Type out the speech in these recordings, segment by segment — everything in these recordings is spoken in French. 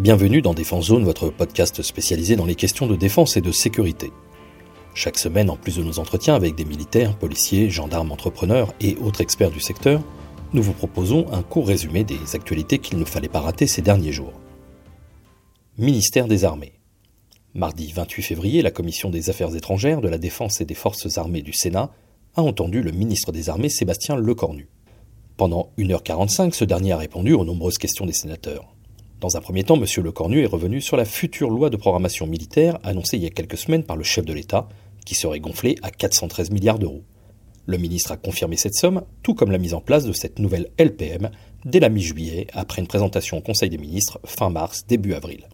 Bienvenue dans Défense Zone, votre podcast spécialisé dans les questions de défense et de sécurité. Chaque semaine, en plus de nos entretiens avec des militaires, policiers, gendarmes, entrepreneurs et autres experts du secteur, nous vous proposons un court résumé des actualités qu'il ne fallait pas rater ces derniers jours. Ministère des Armées. Mardi 28 février, la Commission des Affaires étrangères, de la Défense et des Forces armées du Sénat a entendu le ministre des Armées Sébastien Lecornu. Pendant 1h45, ce dernier a répondu aux nombreuses questions des sénateurs. Dans un premier temps, M. Lecornu est revenu sur la future loi de programmation militaire annoncée il y a quelques semaines par le chef de l'État, qui serait gonflée à 413 milliards d'euros. Le ministre a confirmé cette somme, tout comme la mise en place de cette nouvelle LPM dès la mi-juillet, après une présentation au Conseil des ministres fin mars, début avril.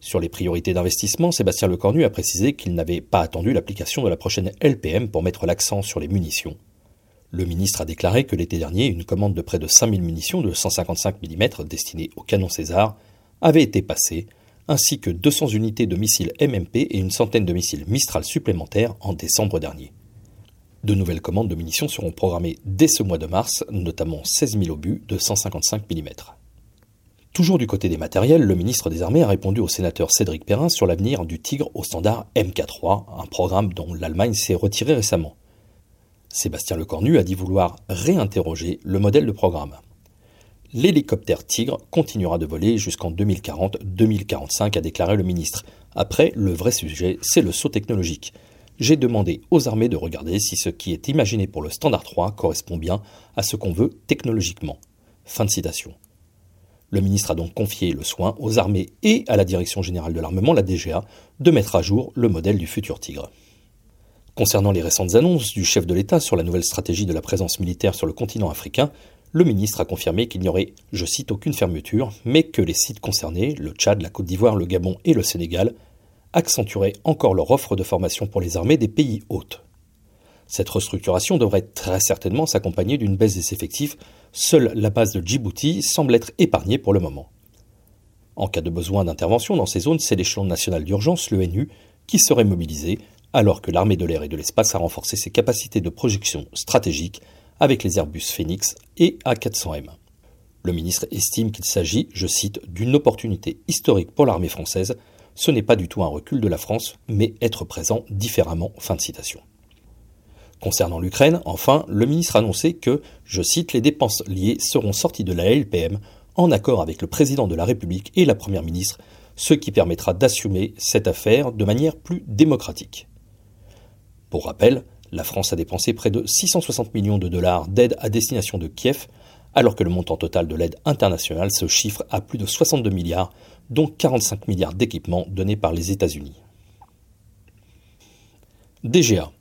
Sur les priorités d'investissement, Sébastien Lecornu a précisé qu'il n'avait pas attendu l'application de la prochaine LPM pour mettre l'accent sur les munitions, le ministre a déclaré que l'été dernier, une commande de près de 5000 munitions de 155 mm destinées au canon César avait été passée, ainsi que 200 unités de missiles MMP et une centaine de missiles Mistral supplémentaires en décembre dernier. De nouvelles commandes de munitions seront programmées dès ce mois de mars, notamment 16 000 obus de 155 mm. Toujours du côté des matériels, le ministre des Armées a répondu au sénateur Cédric Perrin sur l'avenir du Tigre au standard MK3, un programme dont l'Allemagne s'est retirée récemment. Sébastien Lecornu a dit vouloir réinterroger le modèle de programme. L'hélicoptère Tigre continuera de voler jusqu'en 2040-2045, a déclaré le ministre. Après, le vrai sujet, c'est le saut technologique. J'ai demandé aux armées de regarder si ce qui est imaginé pour le standard 3 correspond bien à ce qu'on veut technologiquement. Fin de citation. Le ministre a donc confié le soin aux armées et à la Direction générale de l'armement, la DGA, de mettre à jour le modèle du futur Tigre. Concernant les récentes annonces du chef de l'État sur la nouvelle stratégie de la présence militaire sur le continent africain, le ministre a confirmé qu'il n'y aurait, je cite, aucune fermeture, mais que les sites concernés, le Tchad, la Côte d'Ivoire, le Gabon et le Sénégal, accentueraient encore leur offre de formation pour les armées des pays hôtes. Cette restructuration devrait très certainement s'accompagner d'une baisse des effectifs, seule la base de Djibouti semble être épargnée pour le moment. En cas de besoin d'intervention dans ces zones, c'est l'échelon national d'urgence, l'ENU, qui serait mobilisé alors que l'armée de l'air et de l'espace a renforcé ses capacités de projection stratégique avec les Airbus Phoenix et A400M. Le ministre estime qu'il s'agit, je cite, d'une opportunité historique pour l'armée française. Ce n'est pas du tout un recul de la France, mais être présent différemment. Fin de citation. Concernant l'Ukraine, enfin, le ministre a annoncé que, je cite, les dépenses liées seront sorties de la LPM en accord avec le président de la République et la première ministre, ce qui permettra d'assumer cette affaire de manière plus démocratique. Pour rappel, la France a dépensé près de 660 millions de dollars d'aide à destination de Kiev, alors que le montant total de l'aide internationale se chiffre à plus de 62 milliards, dont 45 milliards d'équipements donnés par les États-Unis. DGA.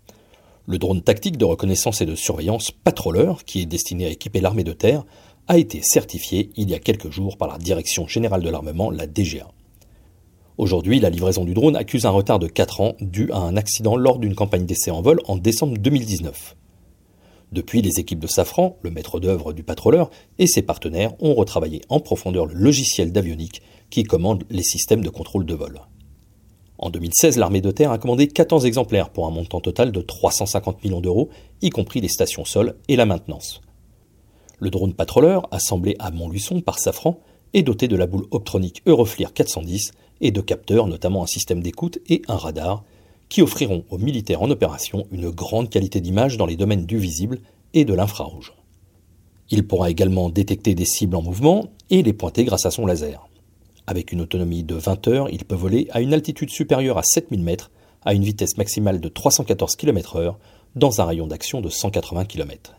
Le drone tactique de reconnaissance et de surveillance Patroller, qui est destiné à équiper l'armée de terre, a été certifié il y a quelques jours par la Direction générale de l'armement, la DGA. Aujourd'hui, la livraison du drone accuse un retard de 4 ans dû à un accident lors d'une campagne d'essai en vol en décembre 2019. Depuis, les équipes de Safran, le maître d'œuvre du patroleur, et ses partenaires ont retravaillé en profondeur le logiciel d'avionique qui commande les systèmes de contrôle de vol. En 2016, l'armée de terre a commandé 14 exemplaires pour un montant total de 350 millions d'euros, y compris les stations sol et la maintenance. Le drone patroleur, assemblé à Montluçon par Safran, est doté de la boule optronique Euroflir 410 et de capteurs, notamment un système d'écoute et un radar, qui offriront aux militaires en opération une grande qualité d'image dans les domaines du visible et de l'infrarouge. Il pourra également détecter des cibles en mouvement et les pointer grâce à son laser. Avec une autonomie de 20 heures, il peut voler à une altitude supérieure à 7000 mètres, à une vitesse maximale de 314 km/h, dans un rayon d'action de 180 km.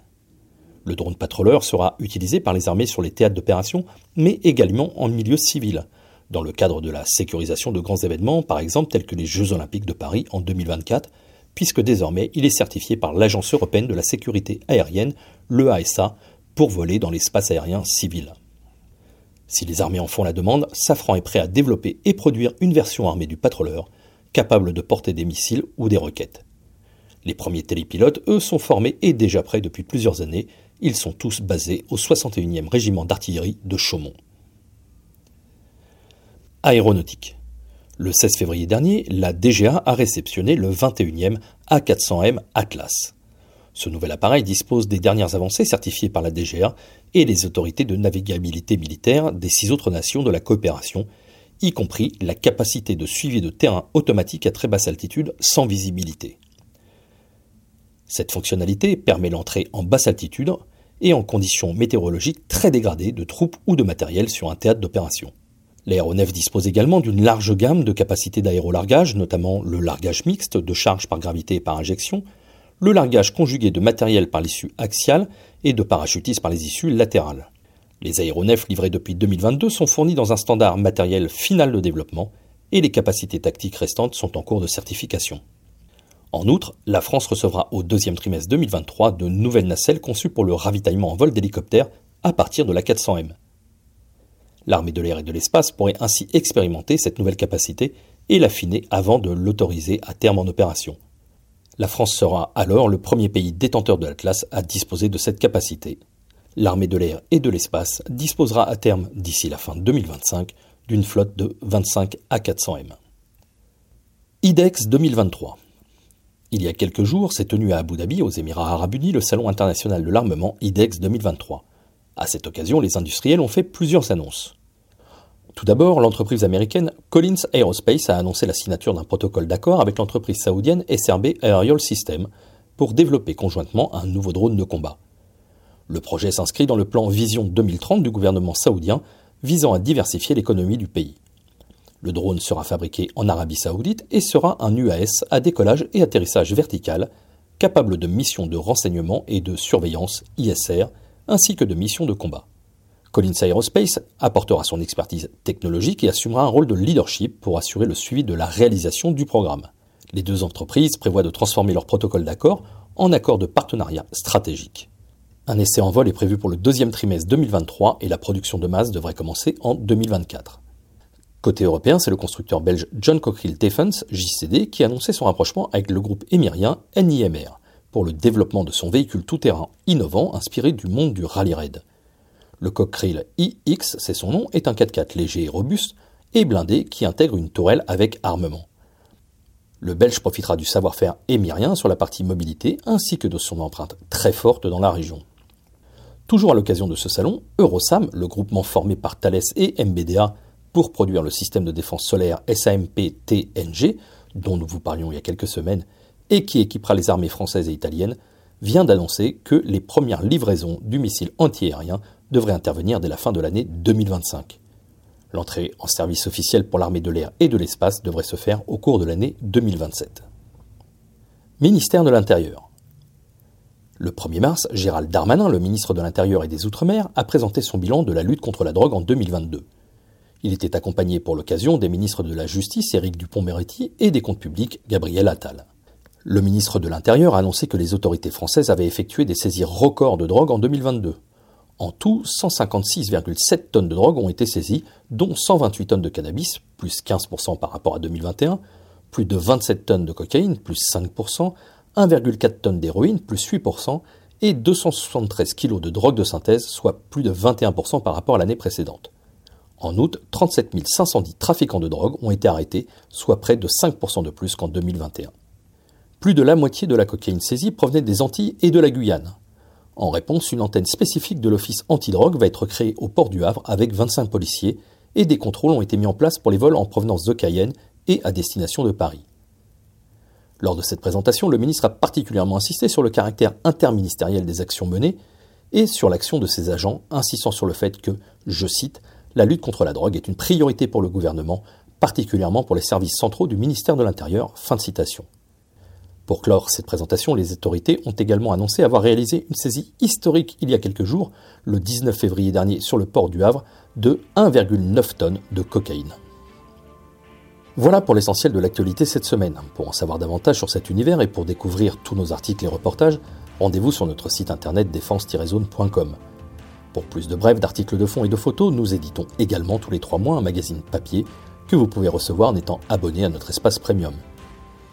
Le drone patroleur sera utilisé par les armées sur les théâtres d'opération, mais également en milieu civil, dans le cadre de la sécurisation de grands événements, par exemple tels que les Jeux olympiques de Paris en 2024, puisque désormais il est certifié par l'Agence européenne de la sécurité aérienne, l'EASA, pour voler dans l'espace aérien civil. Si les armées en font la demande, Safran est prêt à développer et produire une version armée du patroleur, capable de porter des missiles ou des roquettes. Les premiers télépilotes, eux, sont formés et déjà prêts depuis plusieurs années. Ils sont tous basés au 61e régiment d'artillerie de Chaumont. Aéronautique. Le 16 février dernier, la DGA a réceptionné le 21e A400M Atlas. Ce nouvel appareil dispose des dernières avancées certifiées par la DGA et les autorités de navigabilité militaire des six autres nations de la coopération y compris la capacité de suivi de terrain automatique à très basse altitude sans visibilité. Cette fonctionnalité permet l'entrée en basse altitude et en conditions météorologiques très dégradées de troupes ou de matériel sur un théâtre d'opération. L'aéronef dispose également d'une large gamme de capacités d'aérolargage, notamment le largage mixte de charge par gravité et par injection, le largage conjugué de matériel par l'issue axiale et de parachutisme par les issues latérales. Les aéronefs livrés depuis 2022 sont fournis dans un standard matériel final de développement et les capacités tactiques restantes sont en cours de certification. En outre, la France recevra au deuxième trimestre 2023 de nouvelles nacelles conçues pour le ravitaillement en vol d'hélicoptères à partir de la 400M. L'armée de l'air et de l'espace pourrait ainsi expérimenter cette nouvelle capacité et l'affiner avant de l'autoriser à terme en opération. La France sera alors le premier pays détenteur de l'Atlas à disposer de cette capacité. L'armée de l'air et de l'espace disposera à terme, d'ici la fin 2025, d'une flotte de 25 A400M. IDEX 2023 il y a quelques jours s'est tenu à Abu Dhabi, aux Émirats arabes unis, le Salon international de l'armement IDEX 2023. À cette occasion, les industriels ont fait plusieurs annonces. Tout d'abord, l'entreprise américaine Collins Aerospace a annoncé la signature d'un protocole d'accord avec l'entreprise saoudienne SRB Aerial System pour développer conjointement un nouveau drone de combat. Le projet s'inscrit dans le plan Vision 2030 du gouvernement saoudien visant à diversifier l'économie du pays. Le drone sera fabriqué en Arabie saoudite et sera un UAS à décollage et atterrissage vertical, capable de missions de renseignement et de surveillance ISR, ainsi que de missions de combat. Collins Aerospace apportera son expertise technologique et assumera un rôle de leadership pour assurer le suivi de la réalisation du programme. Les deux entreprises prévoient de transformer leur protocole d'accord en accord de partenariat stratégique. Un essai en vol est prévu pour le deuxième trimestre 2023 et la production de masse devrait commencer en 2024. Côté européen, c'est le constructeur belge John Cockerill Defence, JCD, qui a annoncé son rapprochement avec le groupe émirien NIMR pour le développement de son véhicule tout-terrain innovant inspiré du monde du rallye raid. Le Cockerill iX, c'est son nom, est un 4x4 léger et robuste et blindé qui intègre une tourelle avec armement. Le Belge profitera du savoir-faire émirien sur la partie mobilité ainsi que de son empreinte très forte dans la région. Toujours à l'occasion de ce salon, Eurosam, le groupement formé par Thales et MBDA, pour produire le système de défense solaire SAMP-TNG, dont nous vous parlions il y a quelques semaines, et qui équipera les armées françaises et italiennes, vient d'annoncer que les premières livraisons du missile antiaérien devraient intervenir dès la fin de l'année 2025. L'entrée en service officiel pour l'armée de l'air et de l'espace devrait se faire au cours de l'année 2027. Ministère de l'Intérieur. Le 1er mars, Gérald Darmanin, le ministre de l'Intérieur et des Outre-mer, a présenté son bilan de la lutte contre la drogue en 2022. Il était accompagné pour l'occasion des ministres de la Justice Éric Dupont-Moretti et des Comptes publics Gabriel Attal. Le ministre de l'Intérieur a annoncé que les autorités françaises avaient effectué des saisies records de drogue en 2022. En tout, 156,7 tonnes de drogue ont été saisies, dont 128 tonnes de cannabis, plus 15% par rapport à 2021, plus de 27 tonnes de cocaïne, plus 5%, 1,4 tonnes d'héroïne, plus 8%, et 273 kg de drogue de synthèse, soit plus de 21% par rapport à l'année précédente. En août, 37 510 trafiquants de drogue ont été arrêtés, soit près de 5% de plus qu'en 2021. Plus de la moitié de la cocaïne saisie provenait des Antilles et de la Guyane. En réponse, une antenne spécifique de l'Office antidrogue va être créée au port du Havre avec 25 policiers et des contrôles ont été mis en place pour les vols en provenance de Cayenne et à destination de Paris. Lors de cette présentation, le ministre a particulièrement insisté sur le caractère interministériel des actions menées et sur l'action de ses agents, insistant sur le fait que, je cite, la lutte contre la drogue est une priorité pour le gouvernement, particulièrement pour les services centraux du ministère de l'Intérieur. Fin de citation. Pour clore cette présentation, les autorités ont également annoncé avoir réalisé une saisie historique il y a quelques jours, le 19 février dernier sur le port du Havre, de 1,9 tonnes de cocaïne. Voilà pour l'essentiel de l'actualité cette semaine. Pour en savoir davantage sur cet univers et pour découvrir tous nos articles et reportages, rendez-vous sur notre site internet défense-zone.com. Pour plus de brefs, d'articles de fond et de photos, nous éditons également tous les trois mois un magazine papier que vous pouvez recevoir en étant abonné à notre espace premium.